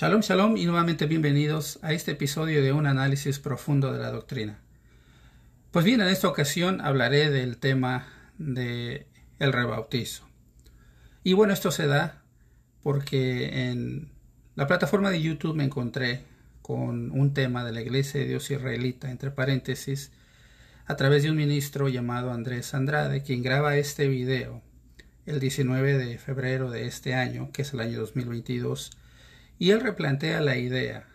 Shalom, shalom y nuevamente bienvenidos a este episodio de un análisis profundo de la doctrina. Pues bien, en esta ocasión hablaré del tema de el rebautizo. Y bueno, esto se da porque en la plataforma de YouTube me encontré con un tema de la Iglesia de Dios Israelita, entre paréntesis, a través de un ministro llamado Andrés Andrade, quien graba este video el 19 de febrero de este año, que es el año 2022, y él replantea la idea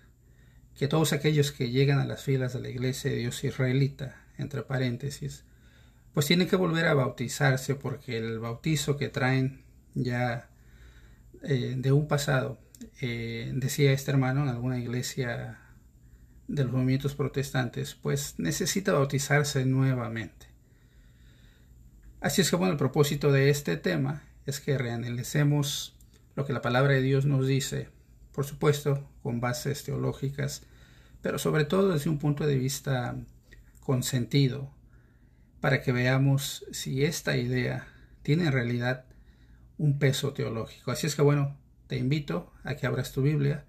que todos aquellos que llegan a las filas de la Iglesia de Dios israelita, entre paréntesis, pues tienen que volver a bautizarse porque el bautizo que traen ya eh, de un pasado, eh, decía este hermano en alguna iglesia de los movimientos protestantes, pues necesita bautizarse nuevamente. Así es que bueno, el propósito de este tema es que reanalicemos lo que la palabra de Dios nos dice por supuesto con bases teológicas, pero sobre todo desde un punto de vista con sentido, para que veamos si esta idea tiene en realidad un peso teológico. Así es que bueno, te invito a que abras tu Biblia,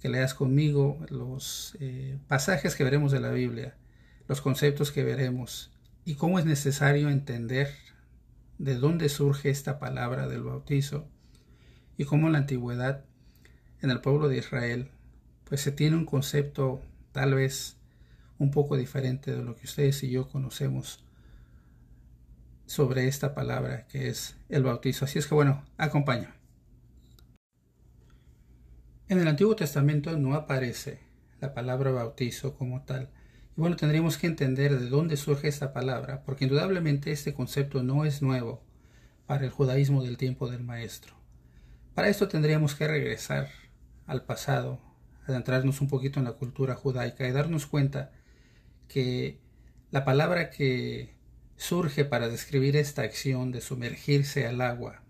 que leas conmigo los eh, pasajes que veremos de la Biblia, los conceptos que veremos y cómo es necesario entender de dónde surge esta palabra del bautizo y cómo la antigüedad en el pueblo de Israel, pues se tiene un concepto tal vez un poco diferente de lo que ustedes y yo conocemos sobre esta palabra que es el bautizo. Así es que bueno, acompaña. En el Antiguo Testamento no aparece la palabra bautizo como tal. Y bueno, tendríamos que entender de dónde surge esta palabra, porque indudablemente este concepto no es nuevo para el judaísmo del tiempo del Maestro. Para esto tendríamos que regresar al pasado, adentrarnos un poquito en la cultura judaica y darnos cuenta que la palabra que surge para describir esta acción de sumergirse al agua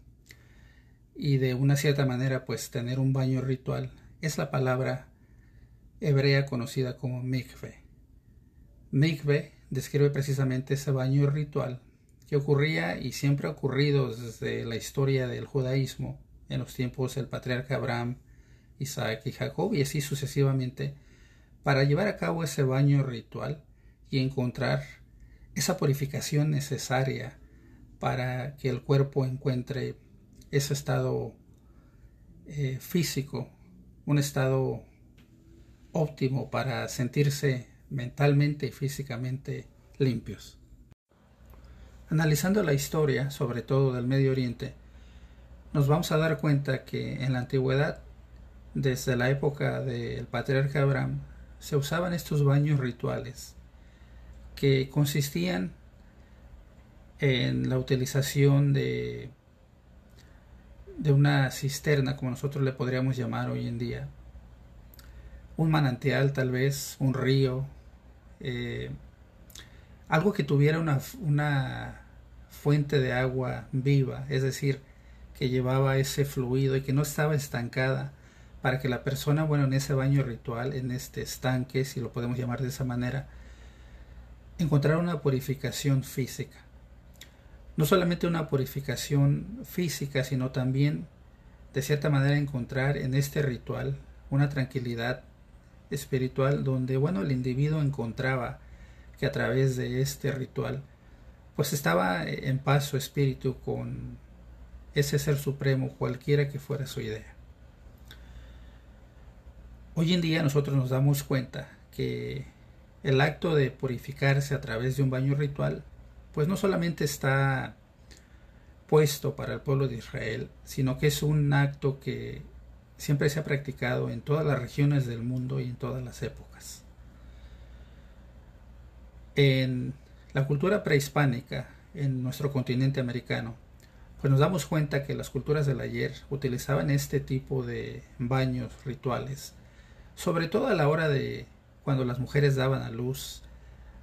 y de una cierta manera pues tener un baño ritual es la palabra hebrea conocida como mikve. Mikve describe precisamente ese baño ritual que ocurría y siempre ha ocurrido desde la historia del judaísmo en los tiempos del patriarca Abraham Isaac y Jacob y así sucesivamente para llevar a cabo ese baño ritual y encontrar esa purificación necesaria para que el cuerpo encuentre ese estado eh, físico, un estado óptimo para sentirse mentalmente y físicamente limpios. Analizando la historia, sobre todo del Medio Oriente, nos vamos a dar cuenta que en la antigüedad desde la época del patriarca Abraham se usaban estos baños rituales que consistían en la utilización de, de una cisterna, como nosotros le podríamos llamar hoy en día, un manantial tal vez, un río, eh, algo que tuviera una, una fuente de agua viva, es decir, que llevaba ese fluido y que no estaba estancada para que la persona, bueno, en ese baño ritual, en este estanque, si lo podemos llamar de esa manera, encontrara una purificación física. No solamente una purificación física, sino también, de cierta manera, encontrar en este ritual una tranquilidad espiritual donde, bueno, el individuo encontraba que a través de este ritual, pues estaba en paz su espíritu con ese ser supremo, cualquiera que fuera su idea. Hoy en día nosotros nos damos cuenta que el acto de purificarse a través de un baño ritual, pues no solamente está puesto para el pueblo de Israel, sino que es un acto que siempre se ha practicado en todas las regiones del mundo y en todas las épocas. En la cultura prehispánica, en nuestro continente americano, pues nos damos cuenta que las culturas del ayer utilizaban este tipo de baños rituales sobre todo a la hora de cuando las mujeres daban a luz,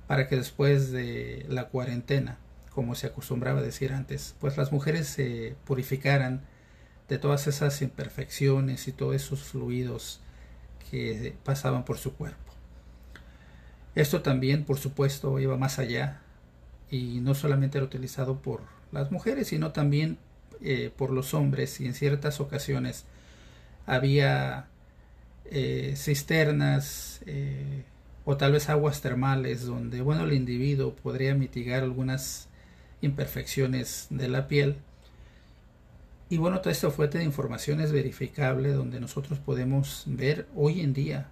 para que después de la cuarentena, como se acostumbraba a decir antes, pues las mujeres se purificaran de todas esas imperfecciones y todos esos fluidos que pasaban por su cuerpo. Esto también, por supuesto, iba más allá y no solamente era utilizado por las mujeres, sino también eh, por los hombres y en ciertas ocasiones había eh, cisternas eh, o tal vez aguas termales donde bueno el individuo podría mitigar algunas imperfecciones de la piel. Y bueno toda esta fuente de información es verificable donde nosotros podemos ver hoy en día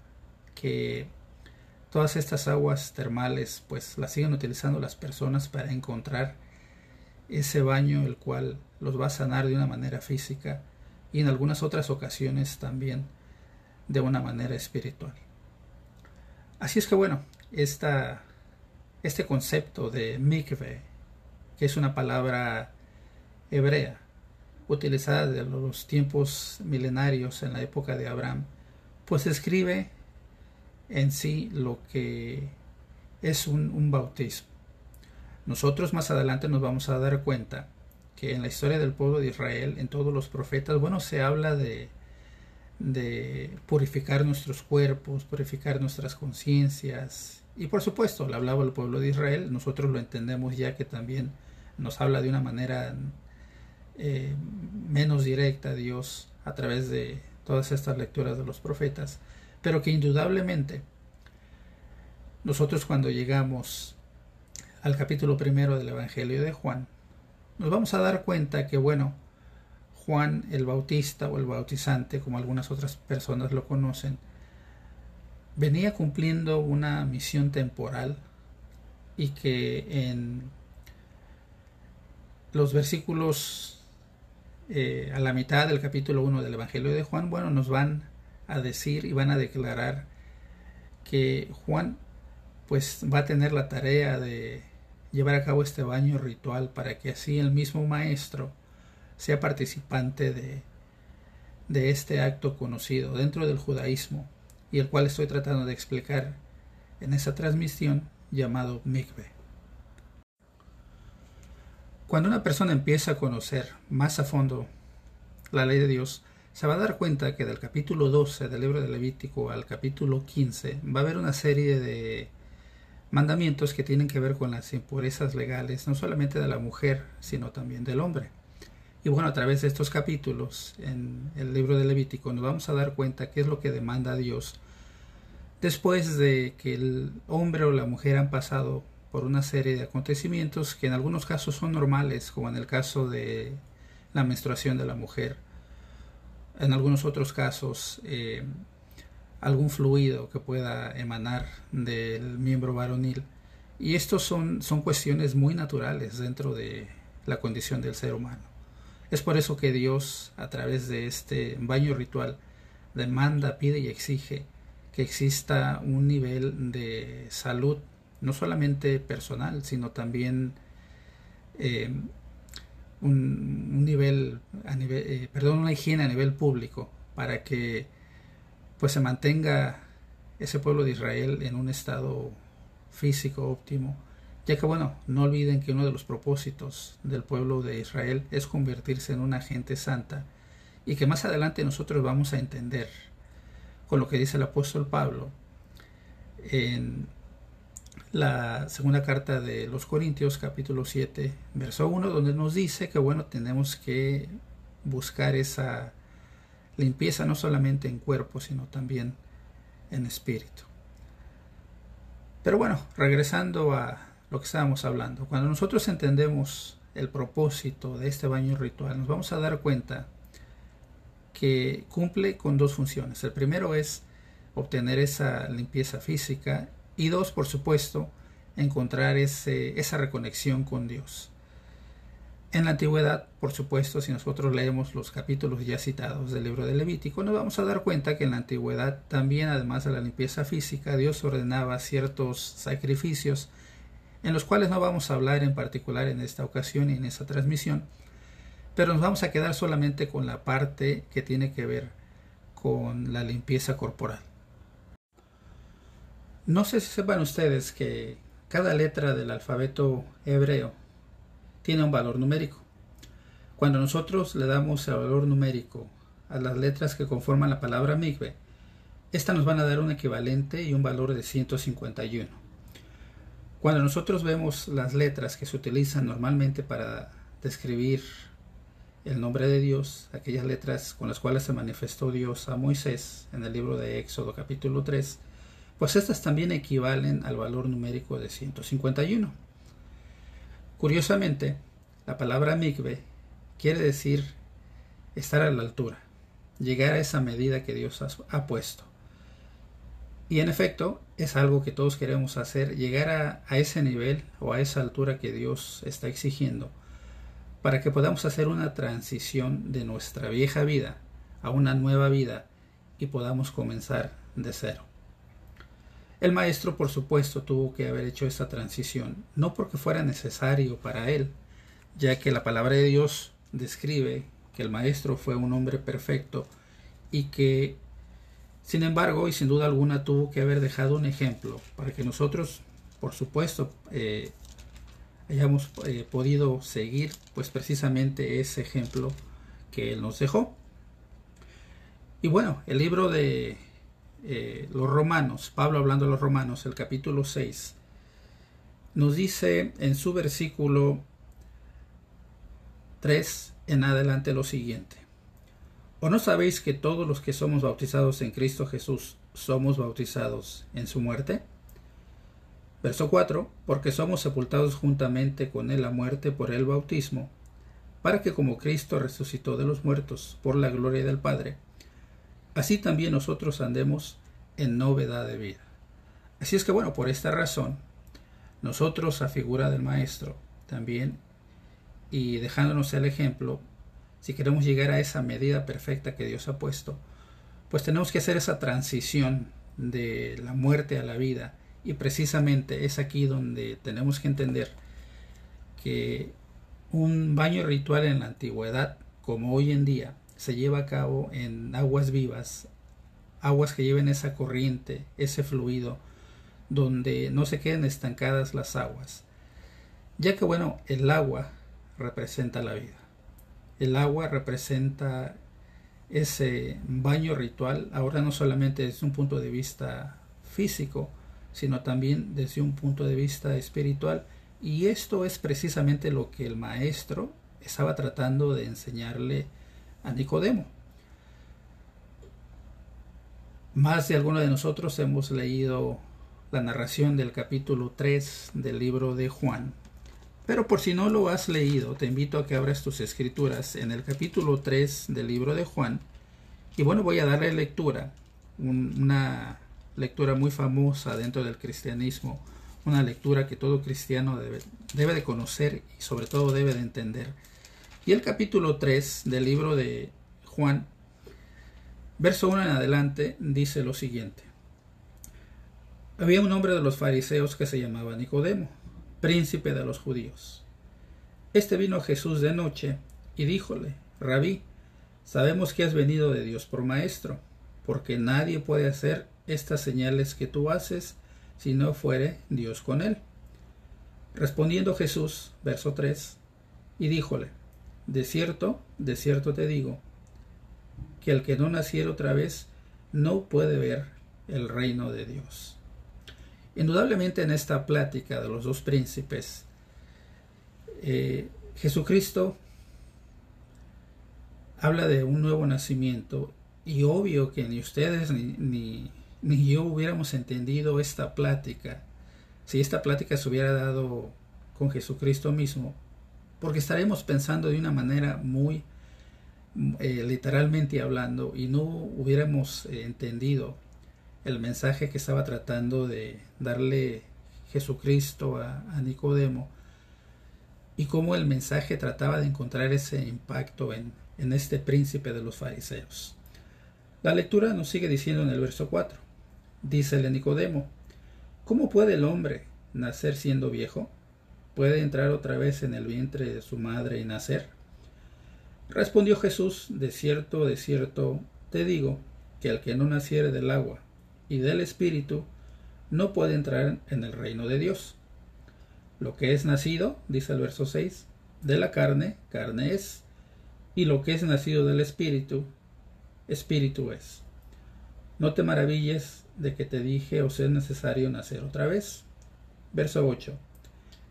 que todas estas aguas termales pues las siguen utilizando las personas para encontrar ese baño el cual los va a sanar de una manera física y en algunas otras ocasiones también de una manera espiritual. Así es que bueno, esta, este concepto de mikve, que es una palabra hebrea, utilizada desde los tiempos milenarios en la época de Abraham, pues describe en sí lo que es un, un bautismo. Nosotros más adelante nos vamos a dar cuenta que en la historia del pueblo de Israel, en todos los profetas, bueno, se habla de, de purificar nuestros cuerpos, purificar nuestras conciencias. Y por supuesto, le hablaba al pueblo de Israel, nosotros lo entendemos ya que también nos habla de una manera eh, menos directa a Dios a través de todas estas lecturas de los profetas, pero que indudablemente nosotros cuando llegamos al capítulo primero del Evangelio de Juan, nos vamos a dar cuenta que, bueno, Juan el Bautista o el Bautizante, como algunas otras personas lo conocen, venía cumpliendo una misión temporal y que en los versículos eh, a la mitad del capítulo 1 del Evangelio de Juan, bueno, nos van a decir y van a declarar que Juan pues va a tener la tarea de llevar a cabo este baño ritual para que así el mismo maestro sea participante de, este acto conocido dentro del judaísmo y el cual estoy tratando de explicar en esa transmisión llamado mikve. Cuando una persona empieza a conocer más a fondo la ley de Dios, se va a dar cuenta que del capítulo 12 del libro de Levítico al capítulo 15 va a haber una serie de mandamientos que tienen que ver con las impurezas legales, no solamente de la mujer, sino también del hombre. Y bueno, a través de estos capítulos en el libro de Levítico nos vamos a dar cuenta qué es lo que demanda Dios después de que el hombre o la mujer han pasado por una serie de acontecimientos que en algunos casos son normales, como en el caso de la menstruación de la mujer. En algunos otros casos eh, algún fluido que pueda emanar del miembro varonil. Y estos son, son cuestiones muy naturales dentro de la condición del ser humano. Es por eso que Dios, a través de este baño ritual, demanda, pide y exige que exista un nivel de salud, no solamente personal, sino también eh, un, nivel, a nivel eh, perdón, una higiene a nivel público, para que pues se mantenga ese pueblo de Israel en un estado físico óptimo, ya que bueno, no olviden que uno de los propósitos del pueblo de Israel es convertirse en una gente santa y que más adelante nosotros vamos a entender con lo que dice el apóstol Pablo en la segunda carta de los Corintios capítulo 7 verso 1 donde nos dice que bueno tenemos que buscar esa limpieza no solamente en cuerpo, sino también en espíritu. Pero bueno, regresando a lo que estábamos hablando, cuando nosotros entendemos el propósito de este baño ritual, nos vamos a dar cuenta que cumple con dos funciones. El primero es obtener esa limpieza física y dos, por supuesto, encontrar ese, esa reconexión con Dios. En la antigüedad, por supuesto, si nosotros leemos los capítulos ya citados del libro de Levítico, nos vamos a dar cuenta que en la antigüedad también, además de la limpieza física, Dios ordenaba ciertos sacrificios, en los cuales no vamos a hablar en particular en esta ocasión y en esta transmisión, pero nos vamos a quedar solamente con la parte que tiene que ver con la limpieza corporal. No sé si sepan ustedes que cada letra del alfabeto hebreo tiene un valor numérico. Cuando nosotros le damos el valor numérico a las letras que conforman la palabra migbe, estas nos van a dar un equivalente y un valor de 151. Cuando nosotros vemos las letras que se utilizan normalmente para describir el nombre de Dios, aquellas letras con las cuales se manifestó Dios a Moisés en el libro de Éxodo capítulo 3, pues estas también equivalen al valor numérico de 151. Curiosamente, la palabra mikve quiere decir estar a la altura, llegar a esa medida que Dios ha puesto. Y en efecto, es algo que todos queremos hacer, llegar a, ese nivel o a esa altura que Dios está exigiendo, para que podamos hacer una transición de nuestra vieja vida a una nueva vida y podamos comenzar de cero. El maestro, por supuesto, tuvo que haber hecho esa transición, no porque fuera necesario para él, ya que la palabra de Dios describe que el maestro fue un hombre perfecto y que sin embargo, y sin duda alguna, tuvo que haber dejado un ejemplo para que nosotros, por supuesto, eh, hayamos eh, podido seguir pues precisamente ese ejemplo que él nos dejó. Y bueno, el libro de eh, los romanos, Pablo hablando de los romanos, el capítulo 6, nos dice en su versículo 3 en adelante lo siguiente. ¿O no sabéis que todos los que somos bautizados en Cristo Jesús somos bautizados en su muerte? Verso 4. Porque somos sepultados juntamente con él a muerte por el bautismo, para que como Cristo resucitó de los muertos por la gloria del Padre, así también nosotros andemos en novedad de vida. Así es que bueno, por esta razón, nosotros a figura del Maestro también, y dejándonos el ejemplo, si queremos llegar a esa medida perfecta que Dios ha puesto, pues tenemos que hacer esa transición de la muerte a la vida. Y precisamente es aquí donde tenemos que entender que un baño ritual en la antigüedad, como hoy en día, se lleva a cabo en aguas vivas, aguas que lleven esa corriente, ese fluido, donde no se queden estancadas las aguas, ya que bueno, el agua representa la vida. El agua representa ese baño ritual, ahora no solamente desde un punto de vista físico, sino también desde un punto de vista espiritual. Y esto es precisamente lo que el maestro estaba tratando de enseñarle a Nicodemo. Más de alguno de nosotros hemos leído la narración del capítulo 3 del libro de Juan, pero por si no lo has leído, te invito a que abras tus escrituras en el capítulo 3 del libro de Juan. Y bueno, voy a darle lectura, una lectura muy famosa dentro del cristianismo, una lectura que todo cristiano debe, debe de conocer y sobre todo debe de entender. Y el capítulo 3 del libro de Juan, verso 1 en adelante, dice lo siguiente. Había un hombre de los fariseos que se llamaba Nicodemo príncipe de los judíos. Este vino Jesús de noche y díjole, Rabí, sabemos que has venido de Dios por maestro, porque nadie puede hacer estas señales que tú haces si no fuere Dios con él. Respondiendo Jesús, verso 3, y díjole, De cierto, de cierto te digo, que el que no naciera otra vez no puede ver el reino de Dios. Indudablemente en esta plática de los dos príncipes, eh, Jesucristo habla de un nuevo nacimiento y obvio que ni ustedes ni, ni, yo hubiéramos entendido esta plática si esta plática se hubiera dado con Jesucristo mismo, porque estaremos pensando de una manera muy eh, literalmente hablando y no hubiéramos eh, entendido el mensaje que estaba tratando de darle Jesucristo a, Nicodemo y cómo el mensaje trataba de encontrar ese impacto en, en este príncipe de los fariseos. La lectura nos sigue diciendo en el verso 4. Dícele Nicodemo, ¿cómo puede el hombre nacer siendo viejo? ¿Puede entrar otra vez en el vientre de su madre y nacer? Respondió Jesús, de cierto, de cierto, te digo, que el que no naciere del agua y del Espíritu no puede entrar en el reino de Dios. Lo que es nacido, dice el verso 6, de la carne, carne es, y lo que es nacido del Espíritu, Espíritu es. No te maravilles de que te dije os es necesario nacer otra vez. Verso 8.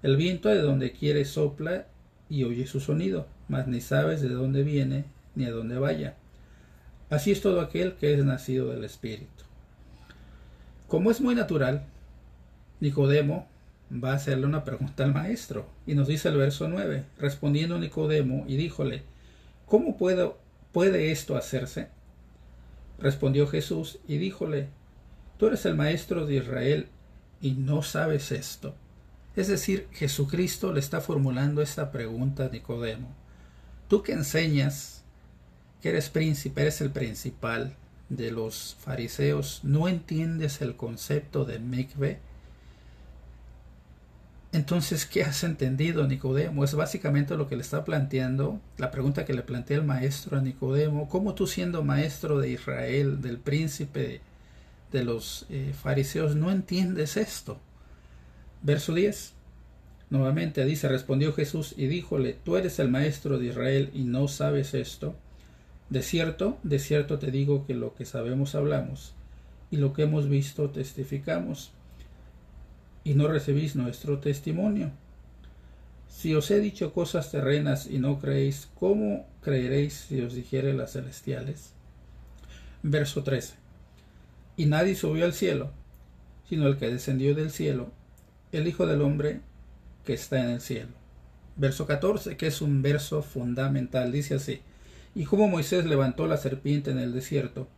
El viento de donde quiere sopla y oye su sonido, mas ni sabes de dónde viene ni a dónde vaya. Así es todo aquel que es nacido del Espíritu. Como es muy natural, Nicodemo va a hacerle una pregunta al maestro, y nos dice el verso 9, respondiendo Nicodemo y díjole, ¿cómo puedo, puede esto hacerse? Respondió Jesús y díjole, tú eres el maestro de Israel y no sabes esto. Es decir, Jesucristo le está formulando esta pregunta a Nicodemo. Tú que enseñas que eres príncipe, eres el principal de los fariseos, ¿no entiendes el concepto de mikve? Entonces, ¿qué has entendido, Nicodemo? Es básicamente lo que le está planteando, la pregunta que le plantea el maestro a Nicodemo. ¿Cómo tú siendo maestro de Israel, del príncipe de los eh, fariseos, no entiendes esto? Verso 10. Nuevamente dice, respondió Jesús y díjole, tú eres el maestro de Israel y no sabes esto. De cierto, de cierto te digo que lo que sabemos hablamos y lo que hemos visto testificamos y no recibís nuestro testimonio. Si os he dicho cosas terrenas y no creéis, ¿cómo creeréis si os dijere las celestiales? Verso 13. Y nadie subió al cielo, sino el que descendió del cielo, el Hijo del Hombre que está en el cielo. Verso 14, que es un verso fundamental, dice así. Y como Moisés levantó la serpiente en el desierto,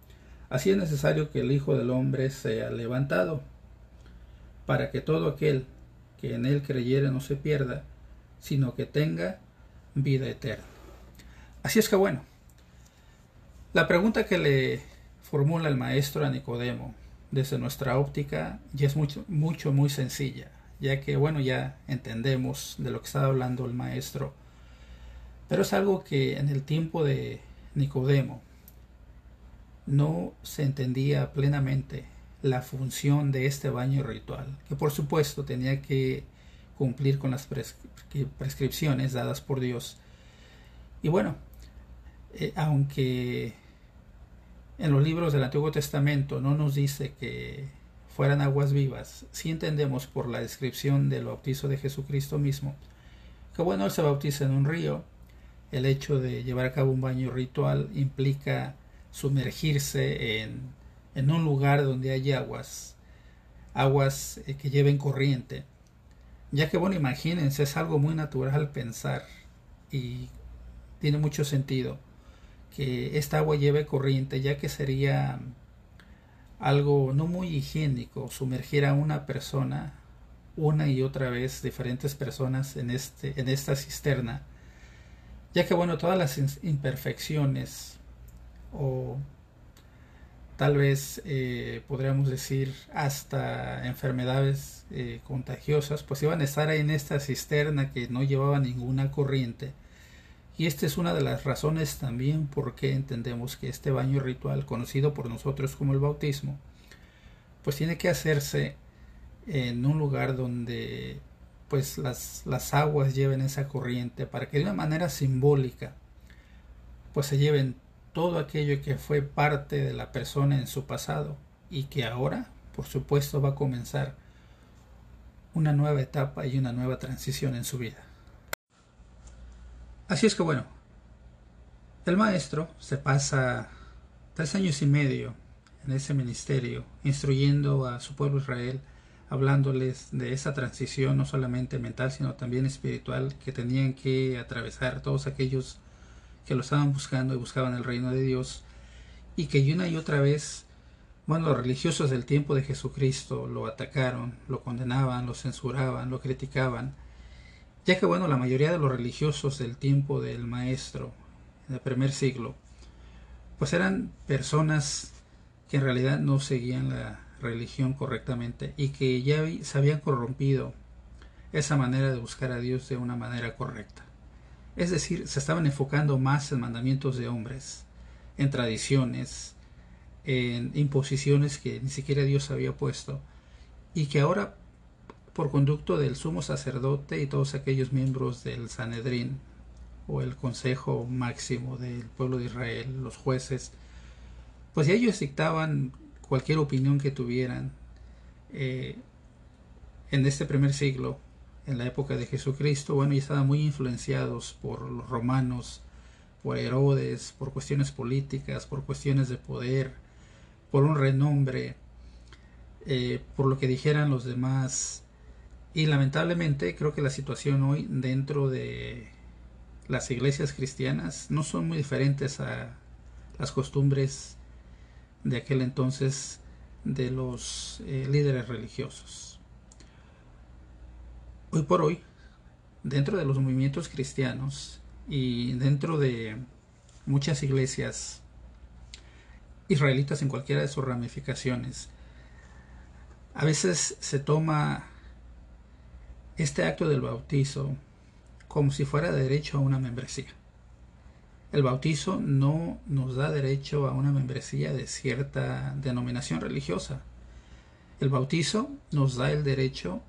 así es necesario que el Hijo del Hombre sea levantado para que todo aquel que en él creyere no se pierda, sino que tenga vida eterna. Así es que bueno, la pregunta que le formula el maestro a Nicodemo desde nuestra óptica ya es mucho, mucho, muy sencilla, ya que bueno, ya entendemos de lo que estaba hablando el maestro, pero es algo que en el tiempo de Nicodemo no se entendía plenamente la función de este baño ritual, que por supuesto tenía que cumplir con las prescripciones dadas por Dios. Y bueno, eh, aunque en los libros del Antiguo Testamento no nos dice que fueran aguas vivas, sí entendemos por la descripción del bautizo de Jesucristo mismo, que bueno, él se bautiza en un río, el hecho de llevar a cabo un baño ritual implica sumergirse en un lugar donde hay aguas, aguas eh, que lleven corriente. Ya que, bueno, imagínense, es algo muy natural pensar y tiene mucho sentido que esta agua lleve corriente, ya que sería algo no muy higiénico sumergir a una persona una y otra vez diferentes personas en este en esta cisterna ya que bueno todas las imperfecciones o tal vez eh, podríamos decir hasta enfermedades eh, contagiosas, pues iban a estar ahí en esta cisterna que no llevaba ninguna corriente. Y esta es una de las razones también por qué entendemos que este baño ritual, conocido por nosotros como el bautismo, pues tiene que hacerse en un lugar donde pues las, las aguas lleven esa corriente para que de una manera simbólica pues se lleven todo aquello que fue parte de la persona en su pasado y que ahora, por supuesto, va a comenzar una nueva etapa y una nueva transición en su vida. Así es que bueno, el maestro se pasa tres años y medio en ese ministerio, instruyendo a su pueblo Israel, hablándoles de esa transición no solamente mental, sino también espiritual que tenían que atravesar todos aquellos que lo estaban buscando y buscaban el reino de Dios. Y que una y otra vez, bueno, los religiosos del tiempo de Jesucristo lo atacaron, lo condenaban, lo censuraban, lo criticaban, ya que bueno, la mayoría de los religiosos del tiempo del Maestro, en el primer siglo, pues eran personas que en realidad no seguían la religión correctamente y que ya se habían corrompido esa manera de buscar a Dios de una manera correcta. Es decir, se estaban enfocando más en mandamientos de hombres, en tradiciones, en imposiciones que ni siquiera Dios había puesto, y que ahora, por conducto del sumo sacerdote y todos aquellos miembros del Sanedrín, o el Consejo Máximo del pueblo de Israel, los jueces, pues ellos dictaban cualquier opinión que tuvieran eh, en este primer siglo en la época de Jesucristo, bueno, y estaban muy influenciados por los romanos, por Herodes, por cuestiones políticas, por cuestiones de poder, por un renombre, eh, por lo que dijeran los demás. Y lamentablemente creo que la situación hoy dentro de las iglesias cristianas no son muy diferentes a las costumbres de aquel entonces de los eh, líderes religiosos. Hoy por hoy, dentro de los movimientos cristianos y dentro de muchas iglesias israelitas en cualquiera de sus ramificaciones, a veces se toma este acto del bautizo como si fuera derecho a una membresía. El bautizo no nos da derecho a una membresía de cierta denominación religiosa. El bautizo nos da el derecho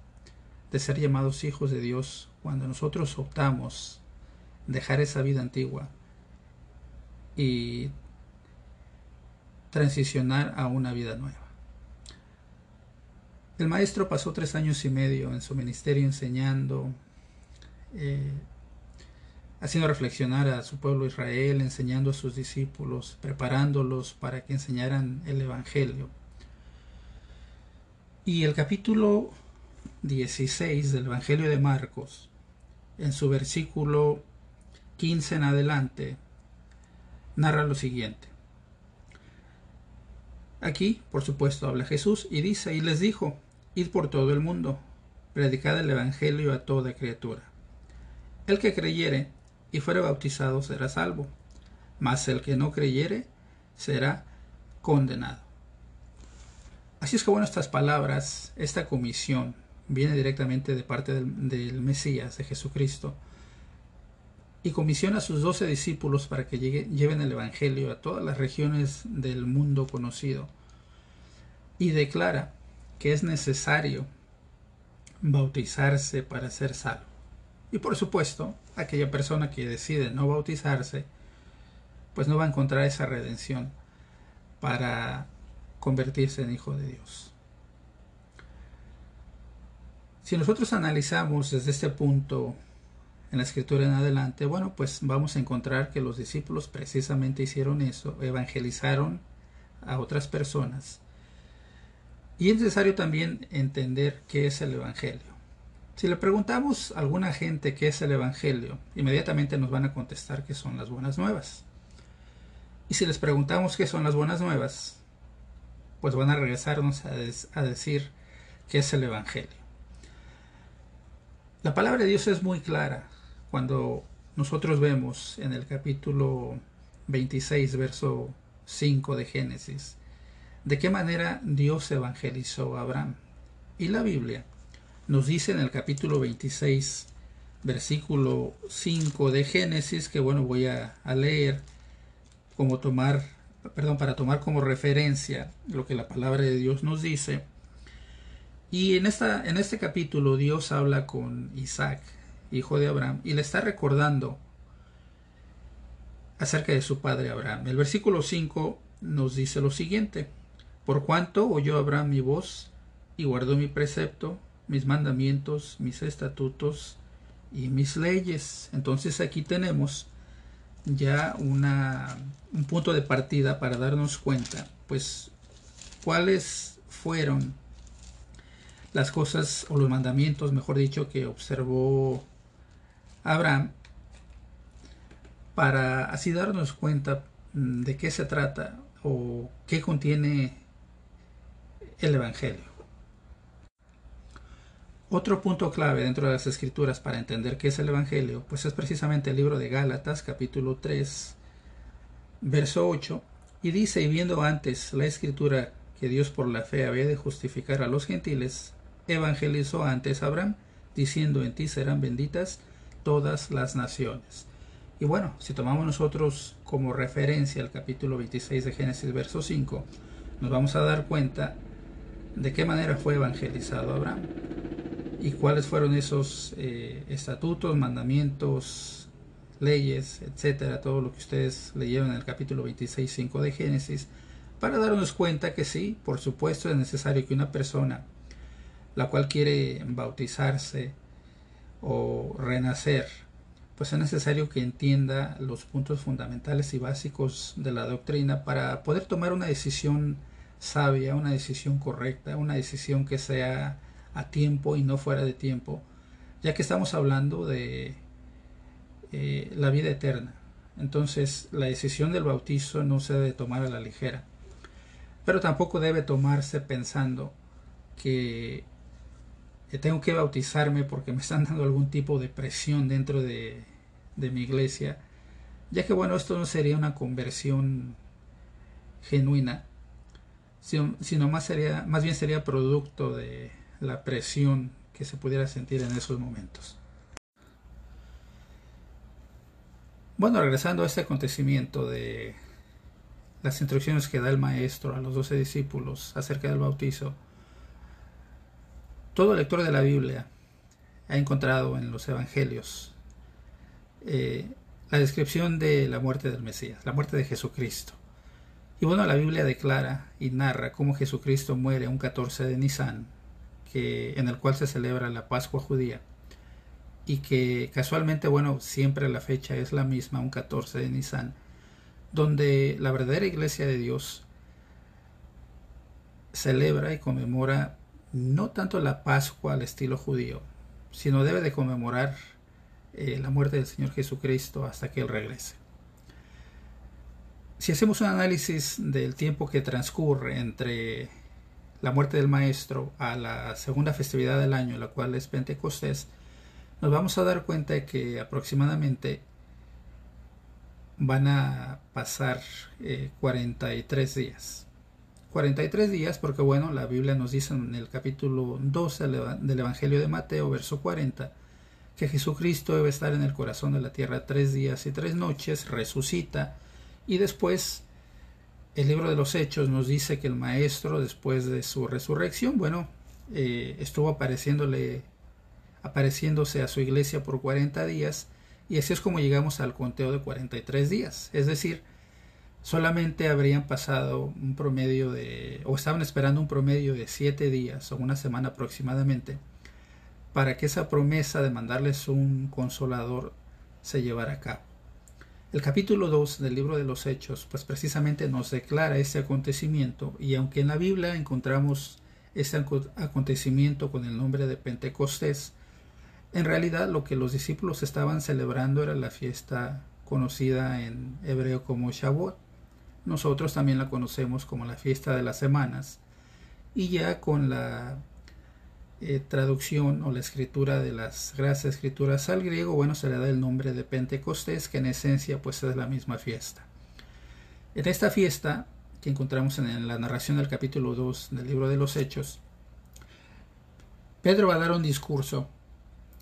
de ser llamados hijos de Dios cuando nosotros optamos dejar esa vida antigua y transicionar a una vida nueva. El maestro pasó tres años y medio en su ministerio enseñando, eh, haciendo reflexionar a su pueblo Israel, enseñando a sus discípulos, preparándolos para que enseñaran el Evangelio. Y el capítulo 16 del Evangelio de Marcos, en su versículo 15 en adelante, narra lo siguiente. Aquí, por supuesto, habla Jesús y dice, y les dijo, id por todo el mundo, predicad el Evangelio a toda criatura. El que creyere y fuere bautizado será salvo, mas el que no creyere será condenado. Así es que bueno, estas palabras, esta comisión, viene directamente de parte del, Mesías, de Jesucristo, y comisiona a sus doce discípulos para que lleven el Evangelio a todas las regiones del mundo conocido, y declara que es necesario bautizarse para ser salvo. Y por supuesto, aquella persona que decide no bautizarse, pues no va a encontrar esa redención para convertirse en hijo de Dios. Si nosotros analizamos desde este punto en la escritura en adelante, bueno, pues vamos a encontrar que los discípulos precisamente hicieron eso, evangelizaron a otras personas. Y es necesario también entender qué es el Evangelio. Si le preguntamos a alguna gente qué es el Evangelio, inmediatamente nos van a contestar que son las buenas nuevas. Y si les preguntamos qué son las buenas nuevas, pues van a regresarnos a, a decir qué es el Evangelio. La palabra de Dios es muy clara cuando nosotros vemos en el capítulo 26, verso 5 de Génesis, de qué manera Dios evangelizó a Abraham. Y la Biblia nos dice en el capítulo 26, versículo 5 de Génesis, que bueno, voy a, leer como tomar, perdón, para tomar como referencia lo que la palabra de Dios nos dice. Y en, esta, en este capítulo Dios habla con Isaac, hijo de Abraham, y le está recordando acerca de su padre Abraham. El versículo 5 nos dice lo siguiente, por cuanto oyó Abraham mi voz y guardó mi precepto, mis mandamientos, mis estatutos y mis leyes. Entonces aquí tenemos ya una, un punto de partida para darnos cuenta, pues, cuáles fueron las cosas o los mandamientos, mejor dicho, que observó Abraham para así darnos cuenta mm, de qué se trata o qué contiene el Evangelio. Otro punto clave dentro de las escrituras para entender qué es el Evangelio, pues es precisamente el libro de Gálatas, capítulo 3, verso 8, y dice, y viendo antes la escritura que Dios por la fe había de justificar a los gentiles, evangelizó antes a Abraham, diciendo, en ti serán benditas todas las naciones. Y bueno, si tomamos nosotros como referencia el capítulo 26 de Génesis, verso 5, nos vamos a dar cuenta de qué manera fue evangelizado Abraham y cuáles fueron esos eh, estatutos, mandamientos, leyes, etcétera, todo lo que ustedes leyeron en el capítulo 26.5 de Génesis, para darnos cuenta que sí, por supuesto es necesario que una persona, la cual quiere bautizarse, o renacer, pues es necesario que entienda los puntos fundamentales y básicos de la doctrina para poder tomar una decisión sabia, una decisión correcta, una decisión que sea a tiempo y no fuera de tiempo, ya que estamos hablando de eh, la vida eterna. Entonces la decisión del bautizo no se debe tomar a la ligera, pero tampoco debe tomarse pensando que tengo que bautizarme porque me están dando algún tipo de presión dentro de, de mi iglesia, ya que bueno, esto no sería una conversión genuina, sino, más, sería, más bien sería producto de la presión que se pudiera sentir en esos momentos. Bueno, regresando a este acontecimiento de las instrucciones que da el maestro a los doce discípulos acerca del bautizo, todo lector de la Biblia ha encontrado en los evangelios eh, la descripción de la muerte del Mesías, la muerte de Jesucristo. Y bueno, la Biblia declara y narra cómo Jesucristo muere un 14 de Nisan, en el cual se celebra la Pascua judía, y que casualmente, bueno, siempre la fecha es la misma, un 14 de Nisan, donde la verdadera iglesia de Dios celebra y conmemora no tanto la Pascua al estilo judío, sino debe de conmemorar eh, la muerte del Señor Jesucristo hasta que Él regrese. Si hacemos un análisis del tiempo que transcurre entre la muerte del Maestro a la segunda festividad del año, la cual es Pentecostés, nos vamos a dar cuenta de que aproximadamente van a pasar 43 eh, días. 43 días porque bueno, la Biblia nos dice en el capítulo 12 del Evangelio de Mateo, verso 40, que Jesucristo debe estar en el corazón de la tierra tres días y tres noches, resucita, y después el libro de los Hechos nos dice que el Maestro, después de su resurrección, bueno, eh, estuvo apareciéndole, apareciéndose a su iglesia por 40 días, y así es como llegamos al conteo de 43 días. Es decir, solamente habrían pasado un promedio de, o estaban esperando un promedio de 7 días o una semana aproximadamente, para que esa promesa de mandarles un consolador se llevara a cabo. El capítulo 2 del libro de los Hechos, pues precisamente nos declara ese acontecimiento y aunque en la Biblia encontramos ese acontecimiento con el nombre de Pentecostés, en realidad lo que los discípulos estaban celebrando era la fiesta conocida en hebreo como Shavuot. Nosotros también la conocemos como la fiesta de las semanas y ya con la eh, traducción o la escritura de las gracias escrituras al griego, bueno, se le da el nombre de Pentecostés, que en esencia pues es la misma fiesta. En esta fiesta, que encontramos en la narración del capítulo 2 del libro de los Hechos, Pedro va a dar un discurso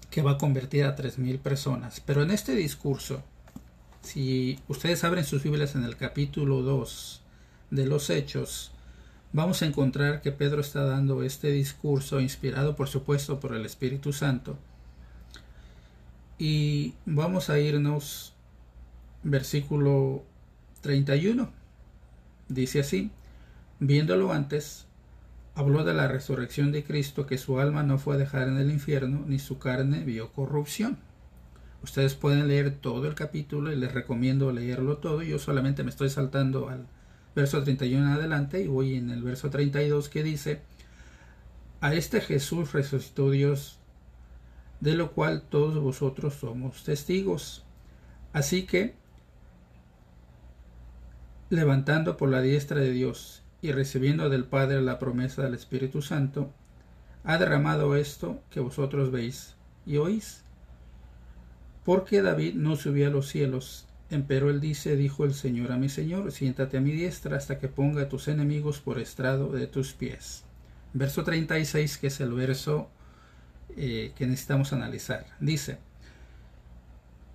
que va a convertir a 3.000 personas, pero en este discurso, si ustedes abren sus Biblias en el capítulo 2 de los Hechos, vamos a encontrar que Pedro está dando este discurso inspirado por supuesto por el Espíritu Santo. Y vamos a irnos versículo 31. Dice así, viéndolo antes, habló de la resurrección de Cristo, que su alma no fue a dejar en el infierno, ni su carne vio corrupción. Ustedes pueden leer todo el capítulo y les recomiendo leerlo todo. Yo solamente me estoy saltando al verso 31 en adelante, y voy en el verso 32 que dice, a este Jesús resucitó Dios, de lo cual todos vosotros somos testigos. Así que, levantando por la diestra de Dios y recibiendo del Padre la promesa del Espíritu Santo, ha derramado esto que vosotros veis y oís. Porque David no subió a los cielos Empero él dice, dijo el Señor a mi Señor, siéntate a mi diestra hasta que ponga a tus enemigos por estrado de tus pies. Verso 36, que es el verso eh, que necesitamos analizar. Dice,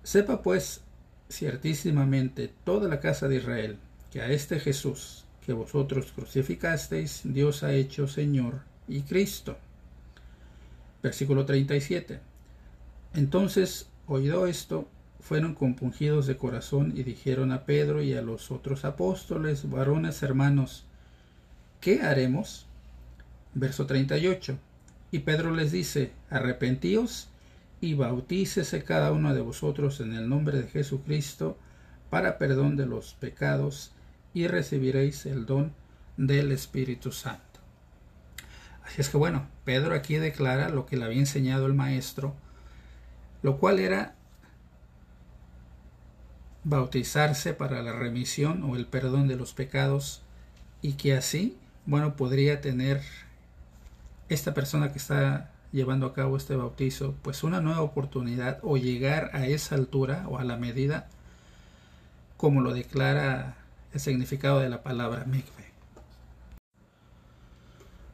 sepa pues ciertísimamente toda la casa de Israel que a este Jesús que vosotros crucificasteis, Dios ha hecho Señor y Cristo. Versículo 37. Entonces, oído esto, fueron compungidos de corazón y dijeron a Pedro y a los otros apóstoles, varones hermanos, ¿qué haremos? Verso 38. Y Pedro les dice, arrepentíos y bautícese cada uno de vosotros en el nombre de Jesucristo para perdón de los pecados y recibiréis el don del Espíritu Santo. Así es que bueno, Pedro aquí declara lo que le había enseñado el maestro, lo cual era bautizarse para la remisión o el perdón de los pecados y que así, bueno, podría tener esta persona que está llevando a cabo este bautizo, pues una nueva oportunidad o llegar a esa altura o a la medida como lo declara el significado de la palabra mikve.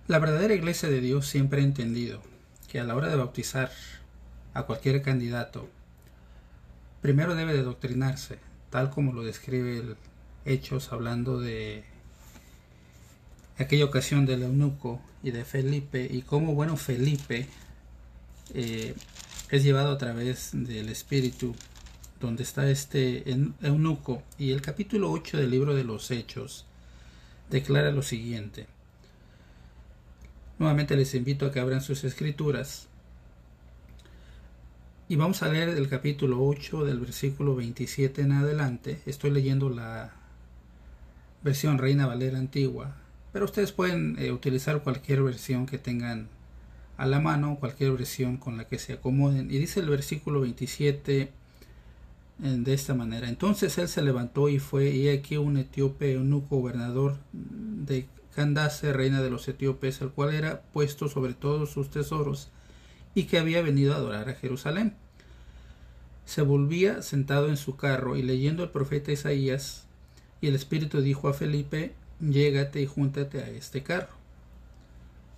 La verdadera iglesia de Dios siempre ha entendido que a la hora de bautizar a cualquier candidato, primero debe de doctrinarse, tal como lo describe el Hechos hablando de aquella ocasión del eunuco y de Felipe y cómo, bueno, Felipe eh, es llevado a través del Espíritu donde está este eunuco y el capítulo 8 del libro de los Hechos declara lo siguiente. Nuevamente les invito a que abran sus escrituras y vamos a leer el capítulo 8 del versículo 27 en adelante. Estoy leyendo la versión Reina Valera antigua, pero ustedes pueden eh, utilizar cualquier versión que tengan a la mano, cualquier versión con la que se acomoden. Y dice el versículo 27 de esta manera. Entonces él se levantó y fue, y aquí un etíope eunuco gobernador de Candace, reina de los etíopes, el cual era puesto sobre todos sus tesoros y que había venido a adorar a Jerusalén. Se volvía sentado en su carro y leyendo el profeta Isaías, y el Espíritu dijo a Felipe, llégate y júntate a este carro.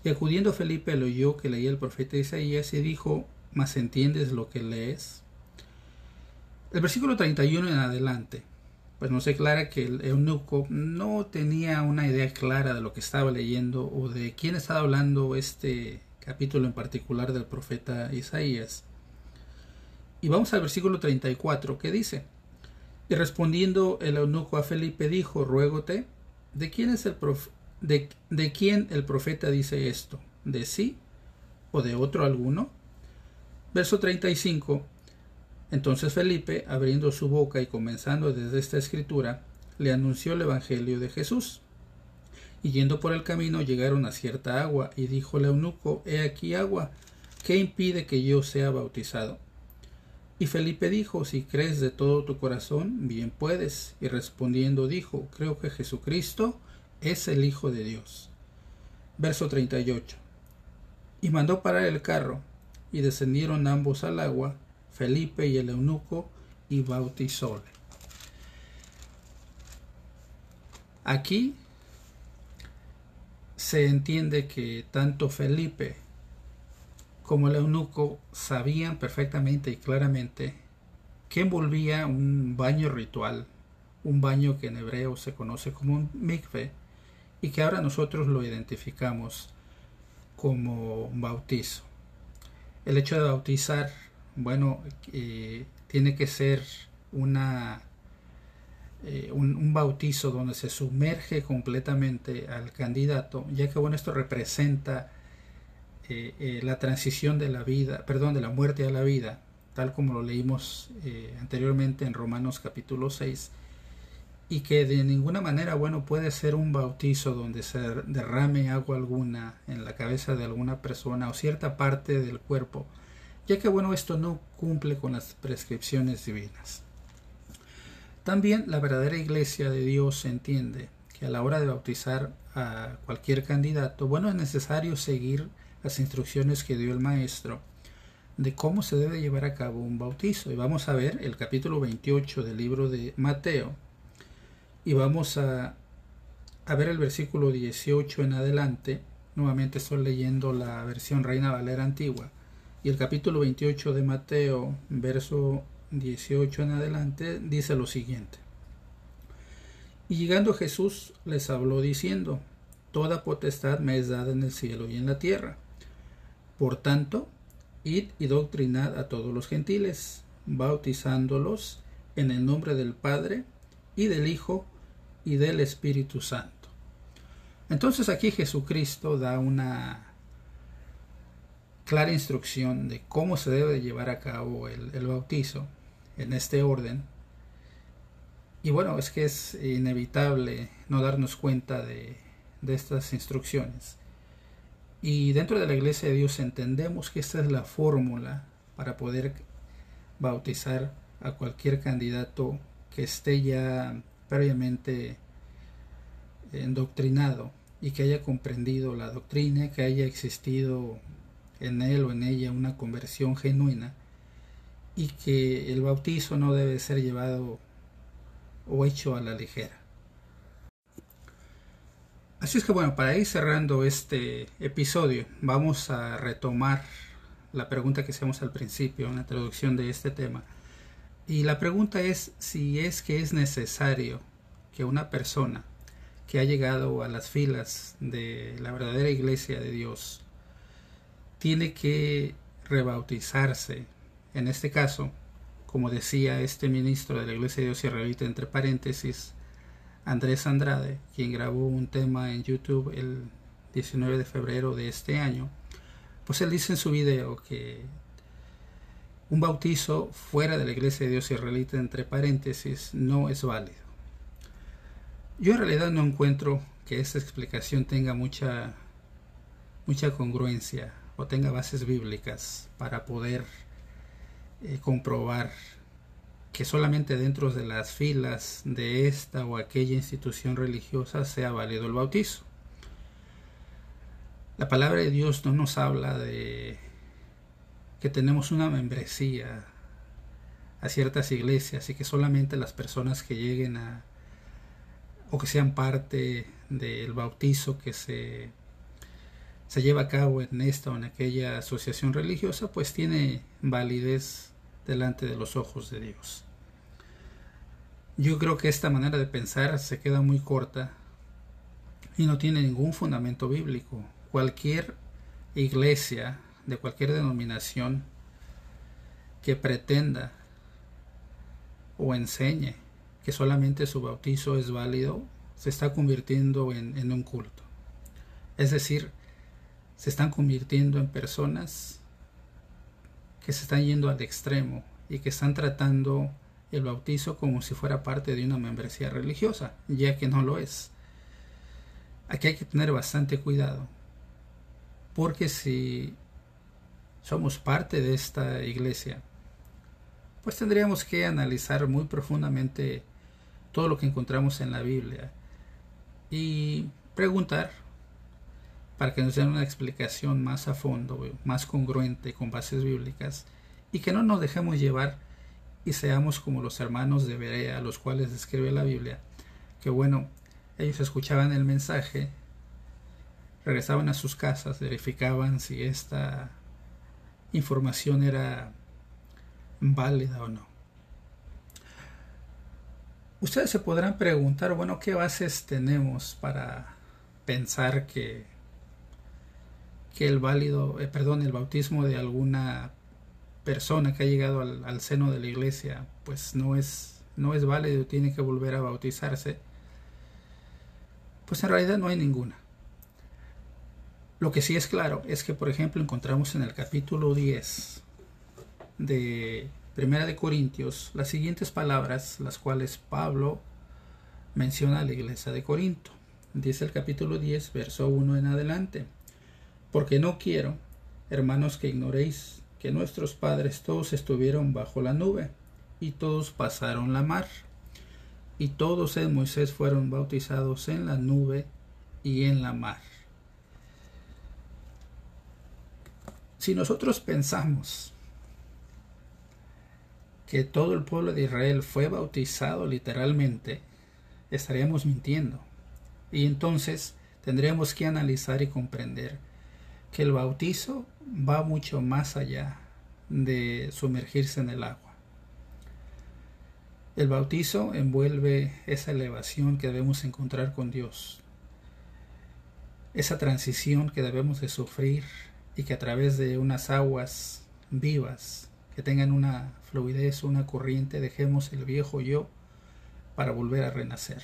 Y acudiendo Felipe le oyó que leía el profeta Isaías y dijo, ¿mas entiendes lo que lees? El versículo 31 en adelante, pues nos declara que el eunuco no tenía una idea clara de lo que estaba leyendo o de quién estaba hablando este capítulo en particular del profeta Isaías. Y vamos al versículo 34 que dice, y respondiendo el eunuco a Felipe dijo, ruégote, ¿de quién es el de, de quién el profeta dice esto? ¿De sí o de otro alguno? Verso 35 entonces Felipe, abriendo su boca y comenzando desde esta escritura, le anunció el Evangelio de Jesús. Y yendo por el camino llegaron a cierta agua, y dijo el eunuco, He aquí agua, ¿qué impide que yo sea bautizado? Y Felipe dijo, Si crees de todo tu corazón, bien puedes. Y respondiendo dijo, Creo que Jesucristo es el Hijo de Dios. Verso 38. Y mandó parar el carro, y descendieron ambos al agua, Felipe y el eunuco y bautizóle. Aquí se entiende que tanto Felipe como el eunuco sabían perfectamente y claramente que envolvía un baño ritual, un baño que en hebreo se conoce como un mikve y que ahora nosotros lo identificamos como bautizo. El hecho de bautizar bueno, eh, tiene que ser una, eh, un, bautizo donde se sumerge completamente al candidato, ya que bueno, esto representa eh, la transición de la vida, perdón, de la muerte a la vida, tal como lo leímos anteriormente en Romanos capítulo 6, y que de ninguna manera, bueno, puede ser un bautizo donde se derrame agua alguna en la cabeza de alguna persona o cierta parte del cuerpo, ya que bueno, esto no cumple con las prescripciones divinas. También la verdadera iglesia de Dios entiende que a la hora de bautizar a cualquier candidato, bueno, es necesario seguir las instrucciones que dio el maestro de cómo se debe llevar a cabo un bautizo. Y vamos a ver el capítulo 28 del libro de Mateo. Y vamos a, ver el versículo 18 en adelante. Nuevamente estoy leyendo la versión Reina Valera antigua. Y el capítulo 28 de Mateo, verso 18 en adelante, dice lo siguiente. Y llegando Jesús les habló diciendo, Toda potestad me es dada en el cielo y en la tierra. Por tanto, id y doctrinad a todos los gentiles, bautizándolos en el nombre del Padre y del Hijo y del Espíritu Santo. Entonces aquí Jesucristo da una clara instrucción de cómo se debe llevar a cabo el, el bautizo en este orden. Y bueno, es que es inevitable no darnos cuenta de, estas instrucciones. Y dentro de la iglesia de Dios entendemos que esta es la fórmula para poder bautizar a cualquier candidato que esté ya previamente endoctrinado y que haya comprendido la doctrina, que haya existido en él o en ella una conversión genuina y que el bautizo no debe ser llevado o hecho a la ligera. Así es que bueno, para ir cerrando este episodio, vamos a retomar la pregunta que hacemos al principio en la introducción de este tema. Y la pregunta es si es que es necesario que una persona que ha llegado a las filas de la verdadera iglesia de Dios tiene que rebautizarse. En este caso, como decía este ministro de la iglesia de Dios israelita entre paréntesis, Andrés Andrade, quien grabó un tema en YouTube el 19 de febrero de este año, pues él dice en su video que un bautizo fuera de la iglesia de Dios israelita, entre paréntesis, no es válido. Yo en realidad no encuentro que esa explicación tenga mucha, mucha congruencia o tenga bases bíblicas para poder eh, comprobar que solamente dentro de las filas de esta o aquella institución religiosa sea válido el bautizo. La palabra de Dios no nos habla de que tenemos una membresía a ciertas iglesias y que solamente las personas que lleguen a o que sean parte del bautizo que se, se lleva a cabo en esta o en aquella asociación religiosa pues tiene validez delante de los ojos de Dios. Yo creo que esta manera de pensar se queda muy corta y no tiene ningún fundamento bíblico. Cualquier iglesia de cualquier denominación que pretenda o enseñe que solamente su bautizo es válido, se está convirtiendo en, en un culto. Es decir, se están convirtiendo en personas que se están yendo al extremo y que están tratando el bautizo como si fuera parte de una membresía religiosa, ya que no lo es. Aquí hay que tener bastante cuidado, porque si somos parte de esta iglesia, pues tendríamos que analizar muy profundamente todo lo que encontramos en la Biblia y preguntar para que nos den una explicación más a fondo, más congruente con bases bíblicas y que no nos dejemos llevar y seamos como los hermanos de Berea, a los cuales describe la Biblia, que bueno, ellos escuchaban el mensaje, regresaban a sus casas, verificaban si esta información era válida o no. Ustedes se podrán preguntar, bueno, ¿qué bases tenemos para pensar que, que el válido, eh, perdón, el bautismo de alguna persona que ha llegado al, seno de la iglesia pues no es, no es válido, tiene que volver a bautizarse, pues en realidad no hay ninguna. Lo que sí es claro es que, por ejemplo, encontramos en el capítulo 10 de Primera de Corintios las siguientes palabras, las cuales Pablo menciona a la iglesia de Corinto. Dice el capítulo 10, verso 1 en adelante. Porque no quiero, hermanos, que ignoréis que nuestros padres todos estuvieron bajo la nube y todos pasaron la mar y todos en Moisés fueron bautizados en la nube y en la mar. Si nosotros pensamos que todo el pueblo de Israel fue bautizado literalmente, estaríamos mintiendo. Y entonces tendríamos que analizar y comprender que el bautizo va mucho más allá de sumergirse en el agua. El bautizo envuelve esa elevación que debemos encontrar con Dios, esa transición que debemos de sufrir y que a través de unas aguas vivas que tengan una fluidez, una corriente, dejemos el viejo yo para volver a renacer.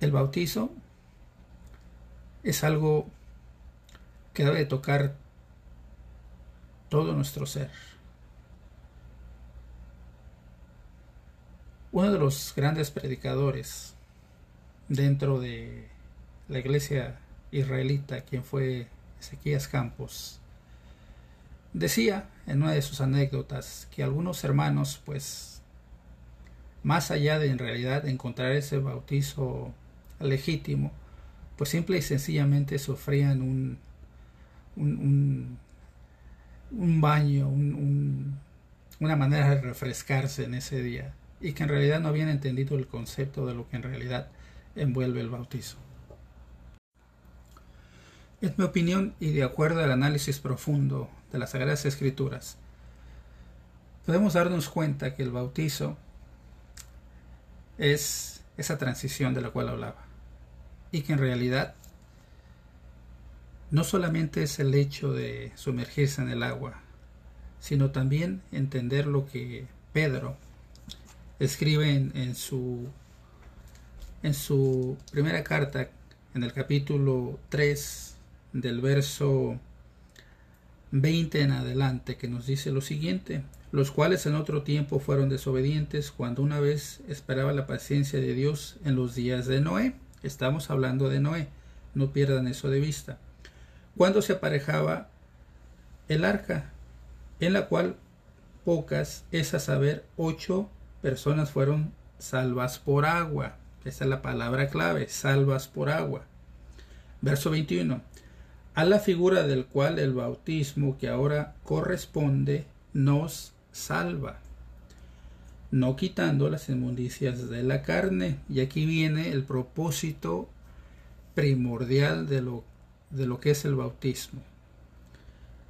El bautizo es algo que debe tocar todo nuestro ser. Uno de los grandes predicadores dentro de la iglesia israelita, quien fue Ezequías Campos, decía en una de sus anécdotas que algunos hermanos, pues, más allá de en realidad encontrar ese bautizo legítimo, pues simple y sencillamente sufrían un, un, un, baño, una manera de refrescarse en ese día y que en realidad no habían entendido el concepto de lo que en realidad envuelve el bautizo. En mi opinión y de acuerdo al análisis profundo de las Sagradas Escrituras, podemos darnos cuenta que el bautizo es esa transición de la cual hablaba y que en realidad no solamente es el hecho de sumergirse en el agua, sino también entender lo que Pedro escribe en, su, en su primera carta, en el capítulo 3 del verso 20 en adelante, que nos dice lo siguiente, los cuales en otro tiempo fueron desobedientes cuando una vez esperaba la paciencia de Dios en los días de Noé. Estamos hablando de Noé, no pierdan eso de vista. Cuando se aparejaba el arca, en la cual pocas, es a saber, ocho personas fueron salvas por agua. Esa es la palabra clave, salvas por agua. Verso 21. A la figura del cual el bautismo que ahora corresponde nos salva, no quitando las inmundicias de la carne. Y aquí viene el propósito primordial de lo, de lo que es el bautismo,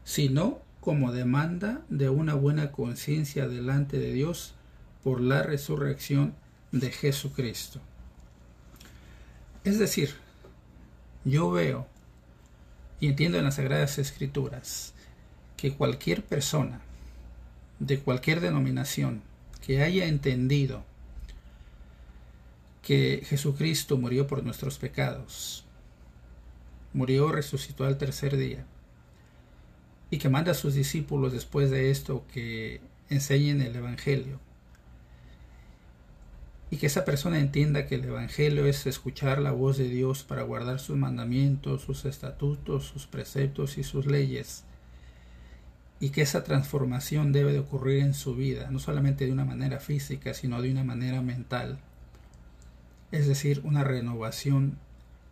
sino como demanda de una buena conciencia delante de Dios por la resurrección de Jesucristo. Es decir, yo veo y entiendo en las Sagradas Escrituras que cualquier persona de cualquier denominación que haya entendido que Jesucristo murió por nuestros pecados, murió, resucitó al tercer día, y que manda a sus discípulos después de esto que enseñen el Evangelio, y que esa persona entienda que el Evangelio es escuchar la voz de Dios para guardar sus mandamientos, sus estatutos, sus preceptos y sus leyes, y que esa transformación debe de ocurrir en su vida, no solamente de una manera física, sino de una manera mental, es decir, una renovación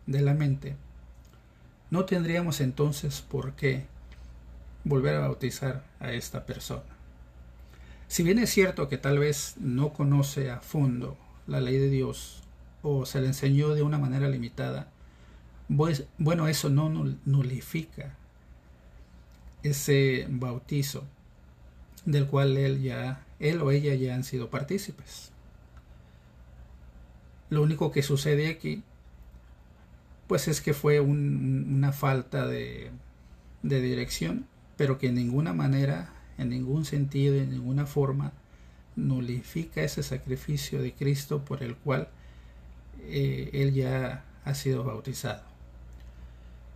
de la mente. No tendríamos entonces por qué volver a bautizar a esta persona. Si bien es cierto que tal vez no conoce a fondo la ley de Dios o se le enseñó de una manera limitada, pues, bueno, eso no nulifica ese bautizo del cual él ya él o ella ya han sido partícipes. Lo único que sucede aquí pues es que fue una falta de, de dirección, pero que en ninguna manera, en ningún sentido, en ninguna forma nulifica ese sacrificio de Cristo por el cual eh, él ya ha sido bautizado.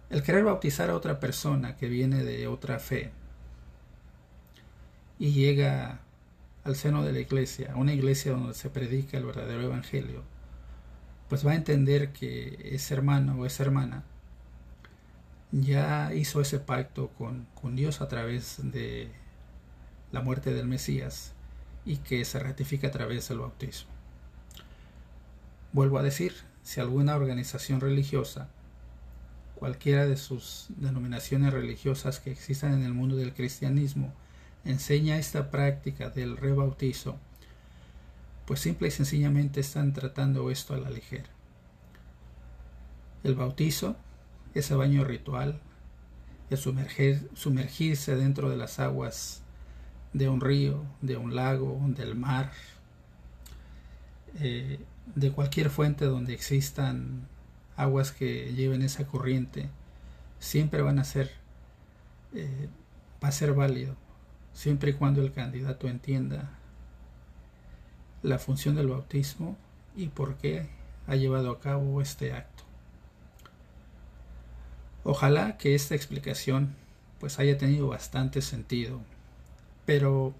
El querer bautizar a otra persona que viene de otra fe y llega al seno de la iglesia, a una iglesia donde se predica el verdadero evangelio, pues va a entender que ese hermano o esa hermana ya hizo ese pacto con, con Dios a través de la muerte del Mesías y que se ratifica a través del bautismo. Vuelvo a decir, si alguna organización religiosa, cualquiera de sus denominaciones religiosas que existan en el mundo del cristianismo, enseña esta práctica del rebautizo, pues simple y sencillamente están tratando esto a la ligera. El bautizo, ese baño ritual, el sumergir, sumergirse dentro de las aguas de un río, de un lago, del mar, eh, de cualquier fuente donde existan aguas que lleven esa corriente, siempre van a ser, eh, va a ser válido, siempre y cuando el candidato entienda la función del bautismo y por qué ha llevado a cabo este acto. Ojalá que esta explicación pues haya tenido bastante sentido. Pero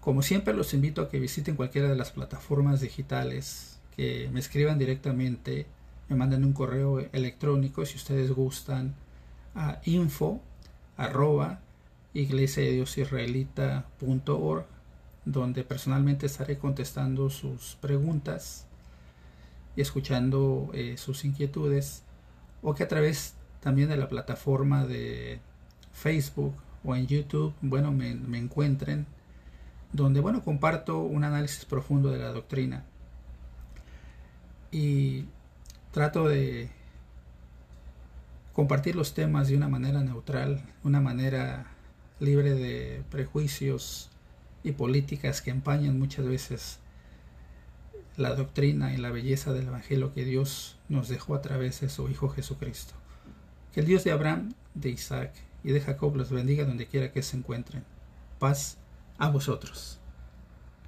como siempre los invito a que visiten cualquiera de las plataformas digitales, que me escriban directamente, me manden un correo electrónico si ustedes gustan a info arroba iglesiadediosisraelita.org donde personalmente estaré contestando sus preguntas y escuchando eh, sus inquietudes o que a través también de la plataforma de Facebook o en YouTube, bueno, me, me encuentren, donde, bueno, comparto un análisis profundo de la doctrina. Y trato de compartir los temas de una manera neutral, una manera libre de prejuicios y políticas que empañan muchas veces la doctrina y la belleza del Evangelio que Dios nos dejó a través de su Hijo Jesucristo. Que el Dios de Abraham, de Isaac y de Jacob los bendiga donde quiera que se encuentren. Paz a vosotros.